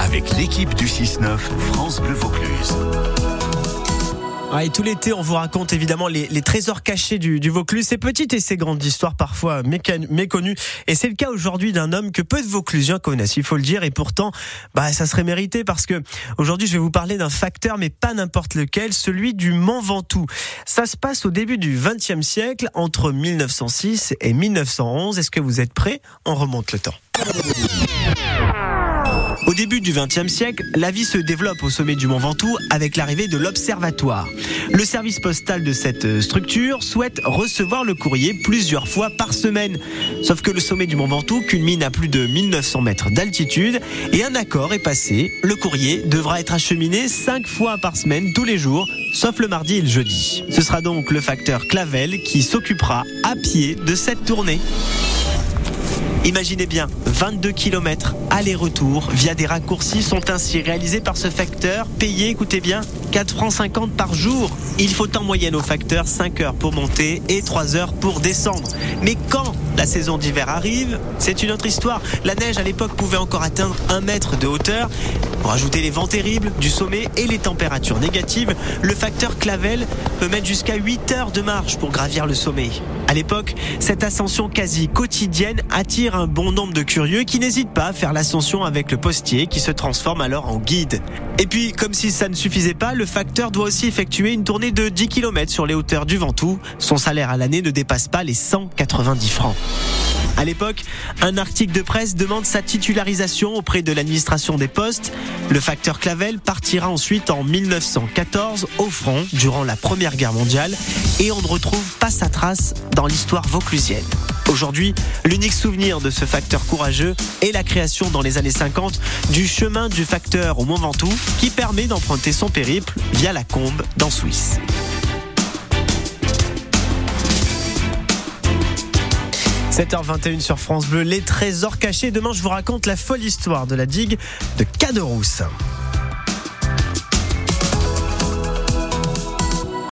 avec l'équipe du 6-9 France Bleu Vaucluse. Ah, et tout l'été, on vous raconte évidemment les, trésors cachés du, du, Vaucluse, ces petites et ces grandes histoires parfois méconnues. Et c'est le cas aujourd'hui d'un homme que peu de Vauclusiens connaissent, il faut le dire. Et pourtant, bah, ça serait mérité parce que aujourd'hui, je vais vous parler d'un facteur, mais pas n'importe lequel, celui du Mont Ventoux. Ça se passe au début du XXe siècle, entre 1906 et 1911. Est-ce que vous êtes prêts? On remonte le temps. Au début du XXe siècle, la vie se développe au sommet du Mont Ventoux avec l'arrivée de l'Observatoire. Le service postal de cette structure souhaite recevoir le courrier plusieurs fois par semaine. Sauf que le sommet du Mont Ventoux culmine à plus de 1900 mètres d'altitude et un accord est passé. Le courrier devra être acheminé cinq fois par semaine tous les jours, sauf le mardi et le jeudi. Ce sera donc le facteur Clavel qui s'occupera à pied de cette tournée. Imaginez bien, 22 km aller-retour via des raccourcis sont ainsi réalisés par ce facteur, payé, écoutez bien, 4 francs 50 par jour. Il faut en moyenne au facteur 5 heures pour monter et 3 heures pour descendre. Mais quand la saison d'hiver arrive, c'est une autre histoire. La neige à l'époque pouvait encore atteindre 1 mètre de hauteur. Pour ajouter les vents terribles du sommet et les températures négatives, le facteur Clavel peut mettre jusqu'à 8 heures de marche pour gravir le sommet. À l'époque, cette ascension quasi quotidienne attire un bon nombre de curieux qui n'hésitent pas à faire l'ascension avec le postier qui se transforme alors en guide. Et puis, comme si ça ne suffisait pas, le facteur doit aussi effectuer une tournée de 10 km sur les hauteurs du Ventoux. Son salaire à l'année ne dépasse pas les 190 francs. À l'époque, un article de presse demande sa titularisation auprès de l'administration des postes. Le facteur Clavel partira ensuite en 1914 au front durant la Première Guerre mondiale et on ne retrouve pas sa trace dans l'histoire vauclusienne. Aujourd'hui, l'unique souvenir de ce facteur courageux est la création dans les années 50 du chemin du facteur au Mont Ventoux qui permet d'emprunter son périple via la Combe dans Suisse. 7h21 sur France Bleu, les trésors cachés. Demain, je vous raconte la folle histoire de la digue de Caderousse.